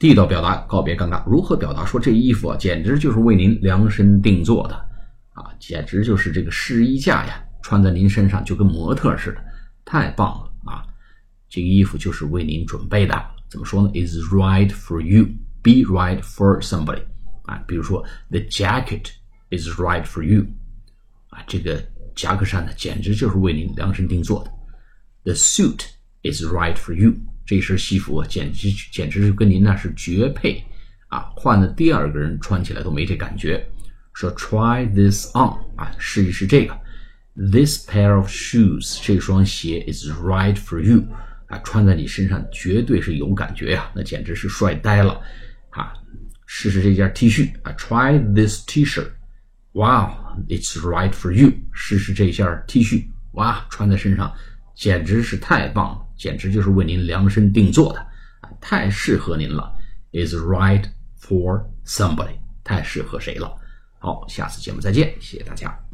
地道表达，告别尴尬。如何表达？说这衣服啊，简直就是为您量身定做的啊，简直就是这个试衣架呀，穿在您身上就跟模特似的，太棒了啊！这个衣服就是为您准备的。怎么说呢？Is right for you. Be right for somebody. 啊，比如说，The jacket is right for you. 啊，这个夹克衫呢，简直就是为您量身定做的。The suit is right for you. 这身西服啊，简直简直是跟您那是绝配啊！换的第二个人穿起来都没这感觉。说 Try this on 啊，试一试这个。This pair of shoes 这双鞋 is right for you 啊，穿在你身上绝对是有感觉呀，那简直是帅呆了啊！试试这件 T 恤啊，Try this T-shirt. Wow, it's right for you. 试试这件 T 恤，哇，穿在身上简直是太棒了。简直就是为您量身定做的啊，太适合您了，is right for somebody，太适合谁了。好，下次节目再见，谢谢大家。